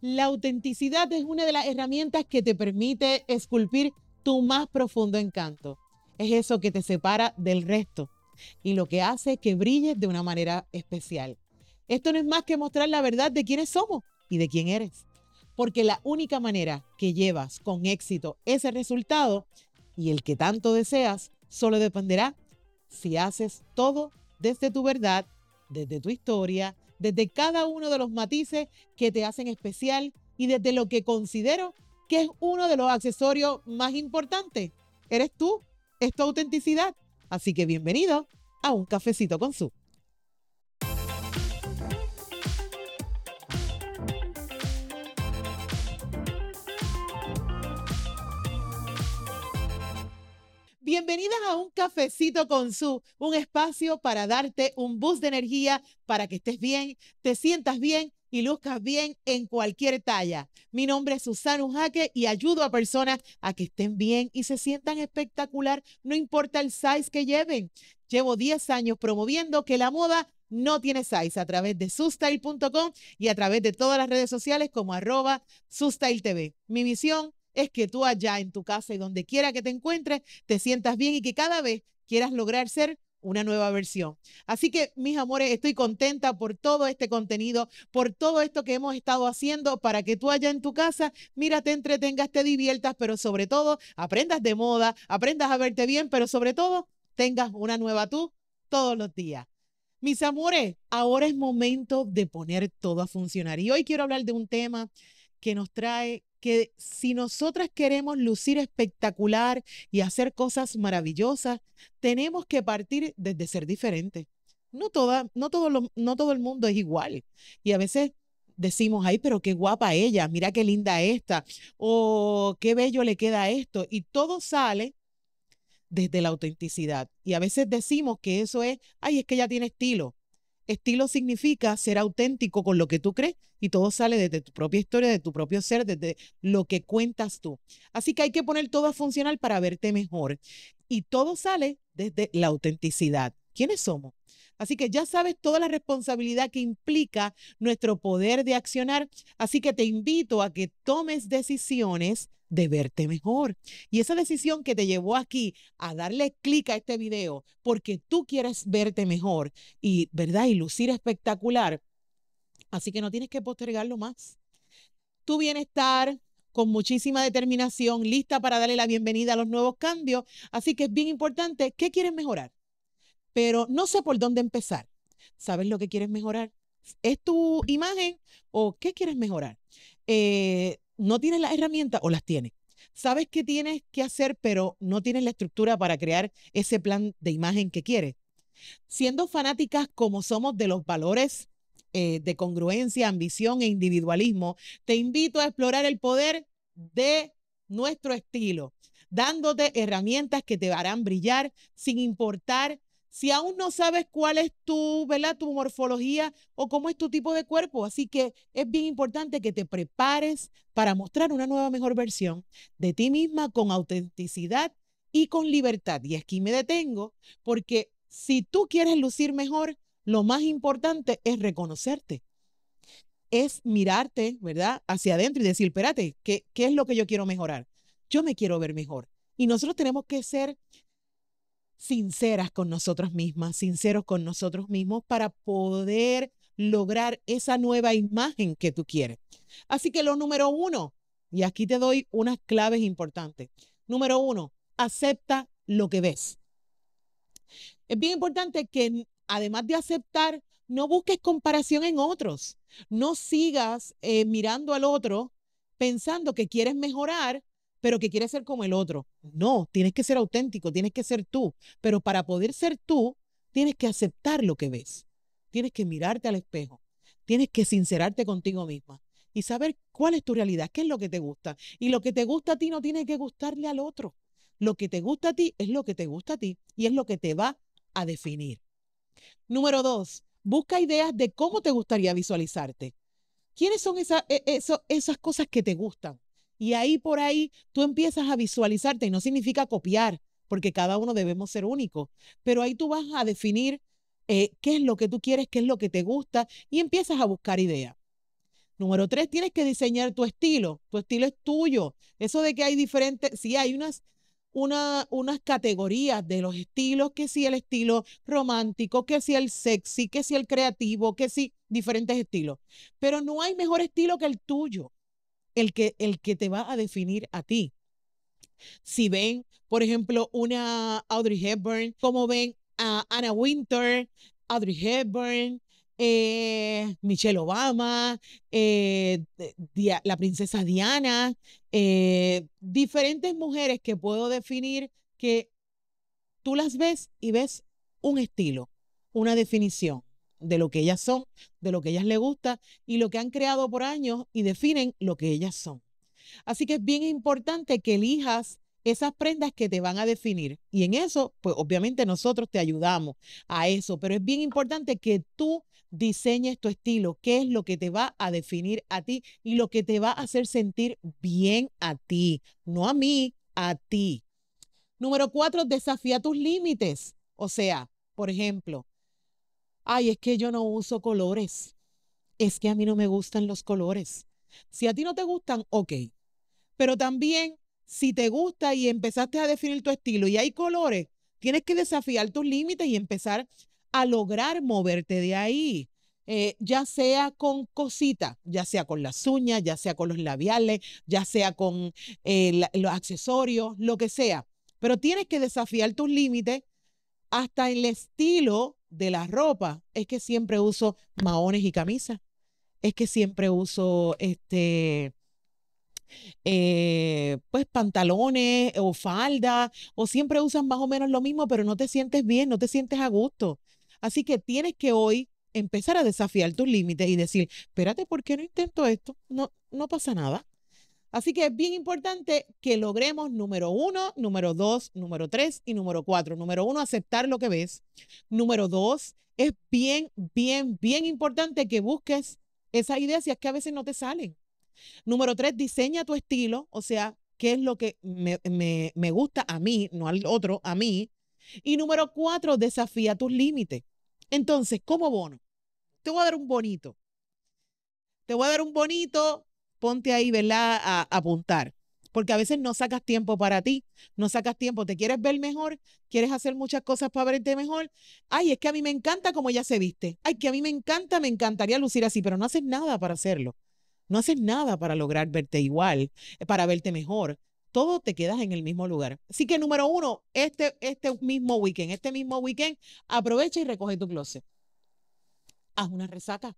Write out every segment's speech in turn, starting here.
La autenticidad es una de las herramientas que te permite esculpir tu más profundo encanto. Es eso que te separa del resto y lo que hace que brilles de una manera especial. Esto no es más que mostrar la verdad de quiénes somos y de quién eres. Porque la única manera que llevas con éxito ese resultado y el que tanto deseas solo dependerá si haces todo desde tu verdad, desde tu historia, desde cada uno de los matices que te hacen especial y desde lo que considero que es uno de los accesorios más importantes. Eres tú, es tu autenticidad. Así que bienvenido a un cafecito con su. Bienvenidas a un cafecito con su, un espacio para darte un boost de energía para que estés bien, te sientas bien y luzcas bien en cualquier talla. Mi nombre es Susana Ujaque y ayudo a personas a que estén bien y se sientan espectacular, no importa el size que lleven. Llevo 10 años promoviendo que la moda no tiene size a través de sustyle.com y a través de todas las redes sociales como arroba TV. Mi misión es que tú allá en tu casa y donde quiera que te encuentres, te sientas bien y que cada vez quieras lograr ser una nueva versión. Así que, mis amores, estoy contenta por todo este contenido, por todo esto que hemos estado haciendo para que tú allá en tu casa, mira, te entretengas, te diviertas, pero sobre todo aprendas de moda, aprendas a verte bien, pero sobre todo tengas una nueva tú todos los días. Mis amores, ahora es momento de poner todo a funcionar. Y hoy quiero hablar de un tema que nos trae que si nosotras queremos lucir espectacular y hacer cosas maravillosas, tenemos que partir desde ser diferentes. No, toda, no, todo no todo el mundo es igual. Y a veces decimos, ay, pero qué guapa ella, mira qué linda esta, o qué bello le queda esto. Y todo sale desde la autenticidad. Y a veces decimos que eso es, ay, es que ella tiene estilo. Estilo significa ser auténtico con lo que tú crees y todo sale desde tu propia historia, de tu propio ser, desde lo que cuentas tú. Así que hay que poner todo a funcionar para verte mejor. Y todo sale desde la autenticidad. ¿Quiénes somos? Así que ya sabes toda la responsabilidad que implica nuestro poder de accionar. Así que te invito a que tomes decisiones de verte mejor. Y esa decisión que te llevó aquí a darle clic a este video porque tú quieres verte mejor y, ¿verdad? Y lucir espectacular. Así que no tienes que postergarlo más. Tu bienestar con muchísima determinación, lista para darle la bienvenida a los nuevos cambios. Así que es bien importante, ¿qué quieres mejorar? Pero no sé por dónde empezar. ¿Sabes lo que quieres mejorar? ¿Es tu imagen o qué quieres mejorar? Eh, no tienes las herramientas o las tienes. Sabes qué tienes que hacer, pero no tienes la estructura para crear ese plan de imagen que quieres. Siendo fanáticas como somos de los valores eh, de congruencia, ambición e individualismo, te invito a explorar el poder de nuestro estilo, dándote herramientas que te harán brillar sin importar si aún no sabes cuál es tu, ¿verdad? tu morfología o cómo es tu tipo de cuerpo. Así que es bien importante que te prepares para mostrar una nueva mejor versión de ti misma con autenticidad y con libertad. Y aquí me detengo porque si tú quieres lucir mejor, lo más importante es reconocerte. Es mirarte, ¿verdad? Hacia adentro y decir, espérate, ¿qué, ¿qué es lo que yo quiero mejorar? Yo me quiero ver mejor. Y nosotros tenemos que ser sinceras con nosotras mismas, sinceros con nosotros mismos para poder lograr esa nueva imagen que tú quieres. Así que lo número uno, y aquí te doy unas claves importantes. Número uno, acepta lo que ves. Es bien importante que además de aceptar, no busques comparación en otros. No sigas eh, mirando al otro pensando que quieres mejorar pero que quieres ser como el otro. No, tienes que ser auténtico, tienes que ser tú. Pero para poder ser tú, tienes que aceptar lo que ves. Tienes que mirarte al espejo. Tienes que sincerarte contigo misma y saber cuál es tu realidad, qué es lo que te gusta. Y lo que te gusta a ti no tiene que gustarle al otro. Lo que te gusta a ti es lo que te gusta a ti y es lo que te va a definir. Número dos, busca ideas de cómo te gustaría visualizarte. ¿Quiénes son e, esas cosas que te gustan? Y ahí por ahí tú empiezas a visualizarte y no significa copiar, porque cada uno debemos ser únicos, pero ahí tú vas a definir eh, qué es lo que tú quieres, qué es lo que te gusta y empiezas a buscar ideas. Número tres, tienes que diseñar tu estilo. Tu estilo es tuyo. Eso de que hay diferentes, sí, hay unas, una, unas categorías de los estilos, que si el estilo romántico, que si el sexy, que si el creativo, que si diferentes estilos. Pero no hay mejor estilo que el tuyo, el que, el que te va a definir a ti. Si ven, por ejemplo, una Audrey Hepburn, como ven a Anna Winter, Audrey Hepburn, eh, Michelle Obama, eh, la princesa Diana, eh, diferentes mujeres que puedo definir que tú las ves y ves un estilo, una definición de lo que ellas son, de lo que ellas les gusta y lo que han creado por años y definen lo que ellas son. Así que es bien importante que elijas esas prendas que te van a definir. Y en eso, pues obviamente nosotros te ayudamos a eso, pero es bien importante que tú diseñes tu estilo, qué es lo que te va a definir a ti y lo que te va a hacer sentir bien a ti, no a mí, a ti. Número cuatro, desafía tus límites. O sea, por ejemplo, ay, es que yo no uso colores. Es que a mí no me gustan los colores. Si a ti no te gustan, ok. Pero también, si te gusta y empezaste a definir tu estilo y hay colores, tienes que desafiar tus límites y empezar a lograr moverte de ahí. Eh, ya sea con cositas, ya sea con las uñas, ya sea con los labiales, ya sea con eh, los accesorios, lo que sea. Pero tienes que desafiar tus límites hasta el estilo de la ropa. Es que siempre uso maones y camisas. Es que siempre uso este, eh, pues pantalones o falda, o siempre usas más o menos lo mismo, pero no te sientes bien, no te sientes a gusto. Así que tienes que hoy empezar a desafiar tus límites y decir, espérate, ¿por qué no intento esto? No, no pasa nada. Así que es bien importante que logremos número uno, número dos, número tres y número cuatro. Número uno, aceptar lo que ves. Número dos, es bien, bien, bien importante que busques esas ideas si es que a veces no te salen. Número tres, diseña tu estilo, o sea, qué es lo que me, me, me gusta a mí, no al otro, a mí. Y número cuatro, desafía tus límites. Entonces, como bono, te voy a dar un bonito. Te voy a dar un bonito, ponte ahí, ¿verdad? A, apuntar. Porque a veces no sacas tiempo para ti, no sacas tiempo, te quieres ver mejor, quieres hacer muchas cosas para verte mejor. Ay, es que a mí me encanta como ella se viste. Ay, que a mí me encanta, me encantaría lucir así, pero no haces nada para hacerlo. No haces nada para lograr verte igual, para verte mejor todo te quedas en el mismo lugar. Así que número uno, este, este mismo weekend, este mismo weekend, aprovecha y recoge tu closet. Haz una resaca.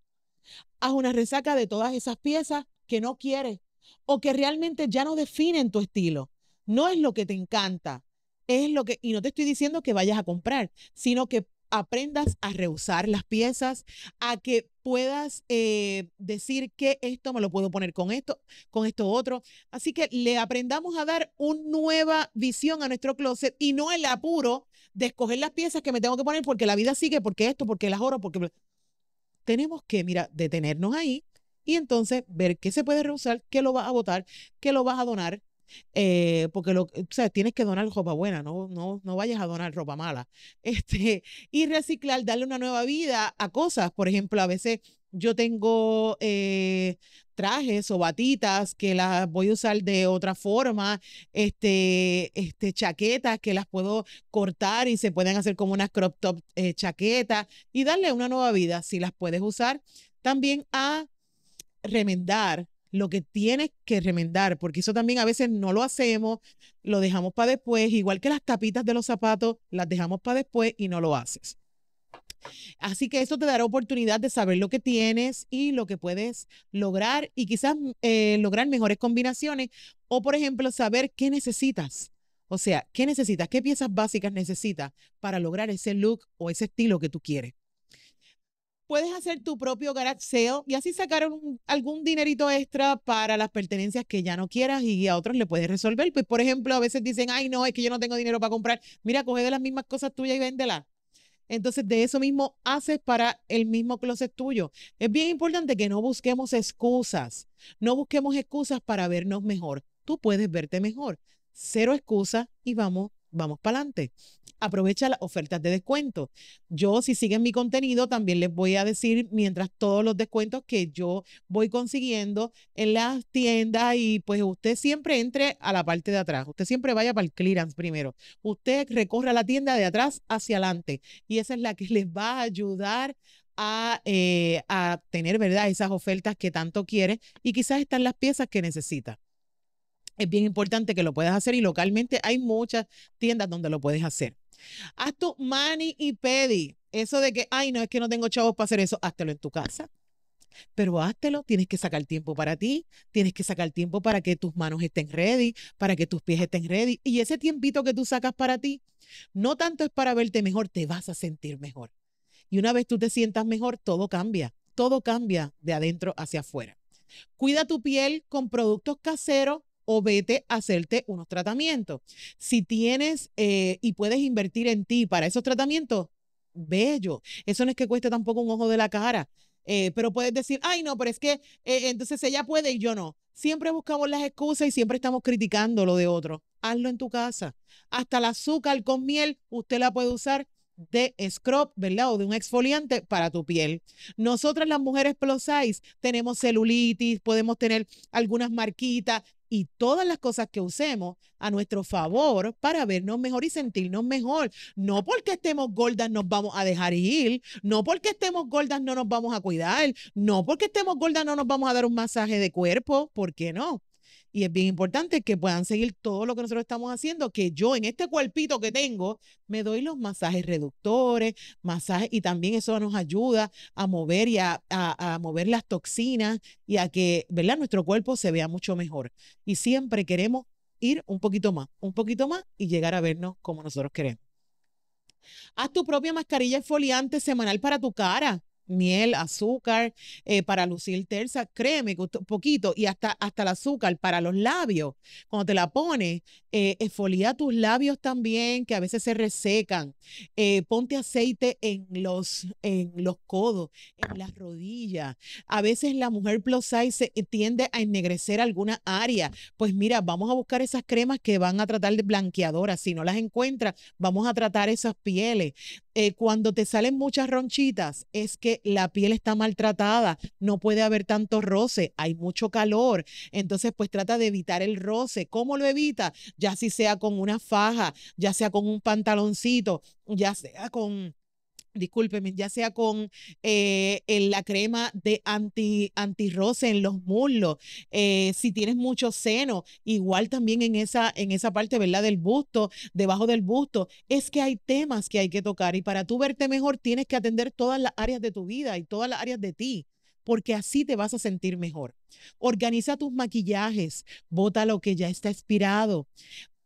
Haz una resaca de todas esas piezas que no quieres o que realmente ya no definen tu estilo. No es lo que te encanta, es lo que, y no te estoy diciendo que vayas a comprar, sino que aprendas a reusar las piezas, a que puedas eh, decir que esto me lo puedo poner con esto, con esto otro. Así que le aprendamos a dar una nueva visión a nuestro closet y no el apuro de escoger las piezas que me tengo que poner porque la vida sigue, porque esto, porque las oro, porque... Tenemos que, mira, detenernos ahí y entonces ver qué se puede reusar, qué lo vas a votar, qué lo vas a donar, eh, porque lo, o tienes que donar ropa buena, no, no, no vayas a donar ropa mala. Este, y reciclar, darle una nueva vida a cosas. Por ejemplo, a veces yo tengo eh, trajes o batitas que las voy a usar de otra forma, este, este, chaquetas que las puedo cortar y se pueden hacer como unas crop top eh, chaquetas y darle una nueva vida. Si las puedes usar también a remendar lo que tienes que remendar, porque eso también a veces no lo hacemos, lo dejamos para después, igual que las tapitas de los zapatos, las dejamos para después y no lo haces. Así que eso te dará oportunidad de saber lo que tienes y lo que puedes lograr y quizás eh, lograr mejores combinaciones o, por ejemplo, saber qué necesitas. O sea, ¿qué necesitas? ¿Qué piezas básicas necesitas para lograr ese look o ese estilo que tú quieres? Puedes hacer tu propio garage y así sacar algún dinerito extra para las pertenencias que ya no quieras y a otros le puedes resolver. Pues, por ejemplo, a veces dicen, ay, no, es que yo no tengo dinero para comprar. Mira, coge de las mismas cosas tuyas y véndelas. Entonces, de eso mismo haces para el mismo closet tuyo. Es bien importante que no busquemos excusas. No busquemos excusas para vernos mejor. Tú puedes verte mejor. Cero excusas y vamos vamos para adelante. Aprovecha las ofertas de descuento. Yo, si siguen mi contenido, también les voy a decir mientras todos los descuentos que yo voy consiguiendo en las tiendas y pues usted siempre entre a la parte de atrás. Usted siempre vaya para el clearance primero. Usted recorra la tienda de atrás hacia adelante y esa es la que les va a ayudar a, eh, a tener, ¿verdad? Esas ofertas que tanto quiere y quizás están las piezas que necesita es bien importante que lo puedas hacer y localmente hay muchas tiendas donde lo puedes hacer. Haz tu mani y pedi. Eso de que, ay, no, es que no tengo chavos para hacer eso, háztelo en tu casa. Pero háztelo, tienes que sacar tiempo para ti, tienes que sacar tiempo para que tus manos estén ready, para que tus pies estén ready. Y ese tiempito que tú sacas para ti, no tanto es para verte mejor, te vas a sentir mejor. Y una vez tú te sientas mejor, todo cambia, todo cambia de adentro hacia afuera. Cuida tu piel con productos caseros o vete a hacerte unos tratamientos. Si tienes eh, y puedes invertir en ti para esos tratamientos, bello. Eso no es que cueste tampoco un ojo de la cara. Eh, pero puedes decir, ay, no, pero es que eh, entonces ella puede y yo no. Siempre buscamos las excusas y siempre estamos criticando lo de otro. Hazlo en tu casa. Hasta el azúcar con miel, usted la puede usar de scrub, ¿verdad? O de un exfoliante para tu piel. Nosotras las mujeres plus tenemos celulitis, podemos tener algunas marquitas y todas las cosas que usemos a nuestro favor para vernos mejor y sentirnos mejor. No porque estemos gordas nos vamos a dejar ir, no porque estemos gordas no nos vamos a cuidar, no porque estemos gordas no nos vamos a dar un masaje de cuerpo, ¿por qué no? Y es bien importante que puedan seguir todo lo que nosotros estamos haciendo, que yo en este cuerpito que tengo me doy los masajes reductores, masajes, y también eso nos ayuda a mover y a, mover las toxinas y a que, ¿verdad? Nuestro cuerpo se vea mucho mejor. Y siempre queremos ir un poquito más, un poquito más y llegar a vernos como nosotros queremos. Haz tu propia mascarilla exfoliante semanal para tu cara miel, azúcar, eh, para lucir terza, créeme un poquito, y hasta, hasta el azúcar para los labios. Cuando te la pones, eh, esfolia tus labios también, que a veces se resecan. Eh, ponte aceite en los, en los codos, en las rodillas. A veces la mujer plus size tiende a ennegrecer alguna área. Pues mira, vamos a buscar esas cremas que van a tratar de blanqueadoras. Si no las encuentras, vamos a tratar esas pieles. Eh, cuando te salen muchas ronchitas, es que la piel está maltratada, no puede haber tanto roce, hay mucho calor. Entonces, pues trata de evitar el roce. ¿Cómo lo evita? Ya si sea con una faja, ya sea con un pantaloncito, ya sea con discúlpeme, ya sea con eh, la crema de anti, antirroce en los muslos, eh, si tienes mucho seno, igual también en esa, en esa parte, ¿verdad? Del busto, debajo del busto, es que hay temas que hay que tocar y para tú verte mejor tienes que atender todas las áreas de tu vida y todas las áreas de ti porque así te vas a sentir mejor. Organiza tus maquillajes, bota lo que ya está expirado,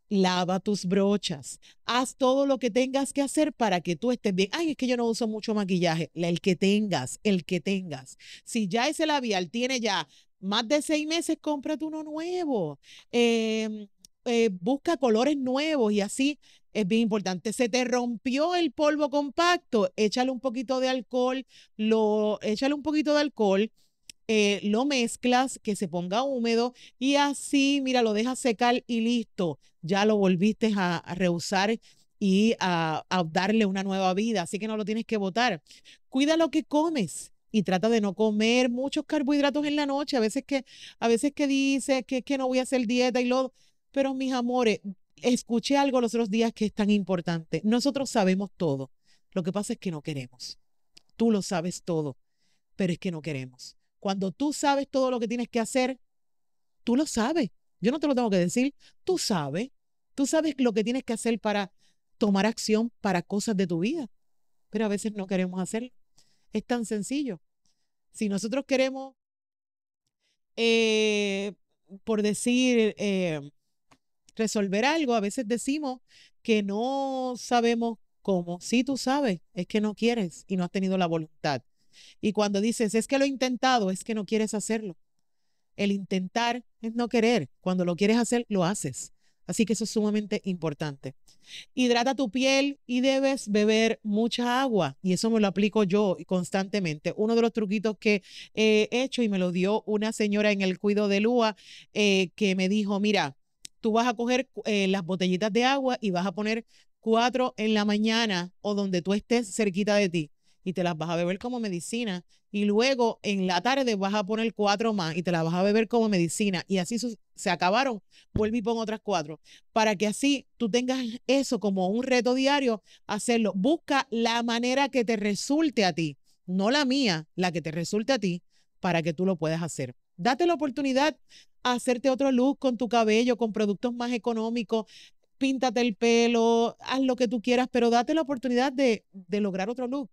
lava tus brochas, haz todo lo que tengas que hacer para que tú estés bien. Ay, es que yo no uso mucho maquillaje, el que tengas, el que tengas. Si ya ese labial tiene ya más de seis meses, cómprate uno nuevo. Em, eh, busca colores nuevos y así es bien importante. Se te rompió el polvo compacto, échale un poquito de alcohol, lo, échale un poquito de alcohol eh, lo mezclas, que se ponga húmedo y así, mira, lo dejas secar y listo. Ya lo volviste a, reusar y a, darle una nueva vida, así que no lo tienes que botar. Cuida lo que comes y trata de no comer muchos carbohidratos en la noche. A veces que, a veces que dices que, que no voy a hacer dieta y lo, pero mis amores, escuché algo los otros días que es tan importante. Nosotros sabemos todo. Lo que pasa es que no queremos. Tú lo sabes todo, pero es que no queremos. Cuando tú sabes todo lo que tienes que hacer, tú lo sabes. Yo no te lo tengo que decir. Tú sabes. Tú sabes lo que tienes que hacer para tomar acción para cosas de tu vida. Pero a veces no queremos hacerlo. Es tan sencillo. Si nosotros queremos, eh, por decir, eh, resolver algo, a veces decimos que no sabemos cómo. Sí, tú sabes, es que no quieres y no has tenido la voluntad. Y cuando dices, es que lo he intentado, es que no quieres hacerlo. El intentar es no querer. Cuando lo quieres hacer, lo haces. Así que eso es sumamente importante. Hidrata tu piel y debes beber mucha agua. Y eso me lo aplico yo constantemente. Uno de los truquitos que he hecho y me lo dio una señora en el cuido de Lua eh, que me dijo, mira, tú vas a coger eh, las botellitas de agua y vas a poner cuatro en la mañana o donde tú estés cerquita de ti y te las vas a beber como medicina. Y luego en la tarde vas a poner cuatro más y te las vas a beber como medicina. Y así se acabaron, vuelve y pon otras cuatro. Para que así tú tengas eso como un reto diario, hacerlo. Busca la manera que te resulte a ti, no la mía, la que te resulte a ti, para que tú lo puedas hacer. Date la oportunidad a hacerte otro look con tu cabello, con productos más económicos. Píntate el pelo, haz lo que tú quieras, pero date la oportunidad de, de lograr otro look.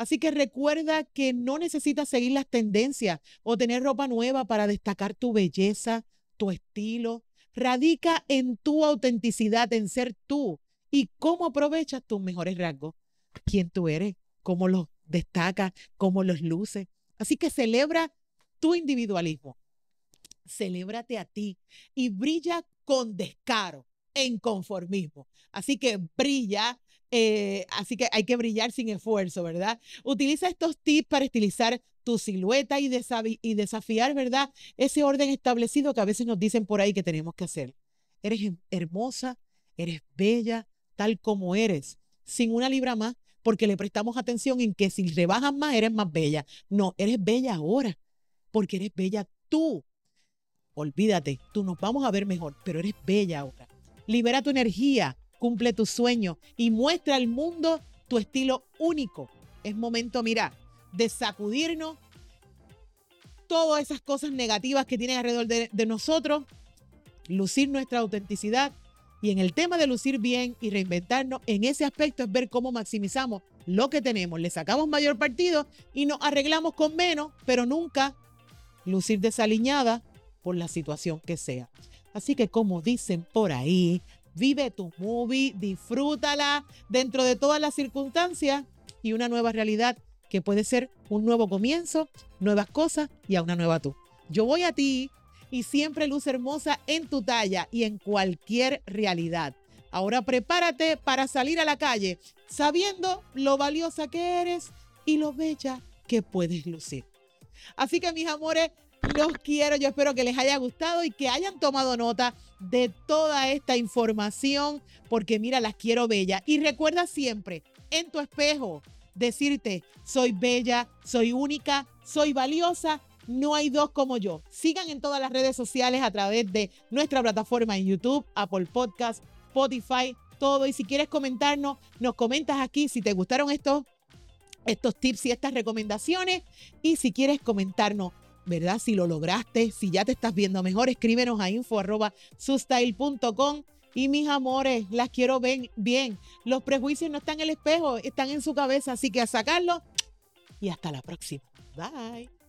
Así que recuerda que no necesitas seguir las tendencias o tener ropa nueva para destacar tu belleza, tu estilo. Radica en tu autenticidad, en ser tú y cómo aprovechas tus mejores rasgos. Quién tú eres, cómo los destacas, cómo los luces. Así que celebra tu individualismo. Celébrate a ti y brilla con descaro, en conformismo. Así que brilla eh, así que hay que brillar sin esfuerzo, ¿verdad? Utiliza estos tips para estilizar tu silueta y, y desafiar, ¿verdad? Ese orden establecido que a veces nos dicen por ahí que tenemos que hacer. Eres hermosa, eres bella, tal como eres, sin una libra más, porque le prestamos atención en que si rebajas más, eres más bella. No, eres bella ahora, porque eres bella tú. Olvídate, tú nos vamos a ver mejor, pero eres bella ahora. Libera tu energía, cumple tu sueño y muestra al mundo tu estilo único. Es momento, mira, de sacudirnos todas esas cosas negativas que tienen alrededor de, de nosotros, lucir nuestra autenticidad y en el tema de lucir bien y reinventarnos, en ese aspecto es ver cómo maximizamos lo que tenemos, le sacamos mayor partido y nos arreglamos con menos, pero nunca lucir desaliñada por la situación que sea. Así que como dicen por ahí, Vive tu movie, disfrútala dentro de todas las circunstancias y una nueva realidad que puede ser un nuevo comienzo, nuevas cosas y a una nueva tú. Yo voy a ti y siempre luz hermosa en tu talla y en cualquier realidad. Ahora prepárate para salir a la calle sabiendo lo valiosa que eres y lo bella que puedes lucir. Así que mis amores, los quiero, yo espero que les haya gustado y que hayan tomado nota de toda esta información, porque mira, las quiero bella. Y recuerda siempre, en tu espejo, decirte, soy bella, soy única, soy valiosa, no hay dos como yo. Sigan en todas las redes sociales a través de nuestra plataforma en YouTube, Apple Podcast, Spotify, todo. Y si quieres comentarnos, nos comentas aquí si te gustaron estos, estos tips y estas recomendaciones. Y si quieres comentarnos ¿verdad? Si lo lograste, si ya te estás viendo mejor, escríbenos a info Y mis amores, las quiero ver bien. Los prejuicios no están en el espejo, están en su cabeza, así que a sacarlo. Y hasta la próxima. Bye.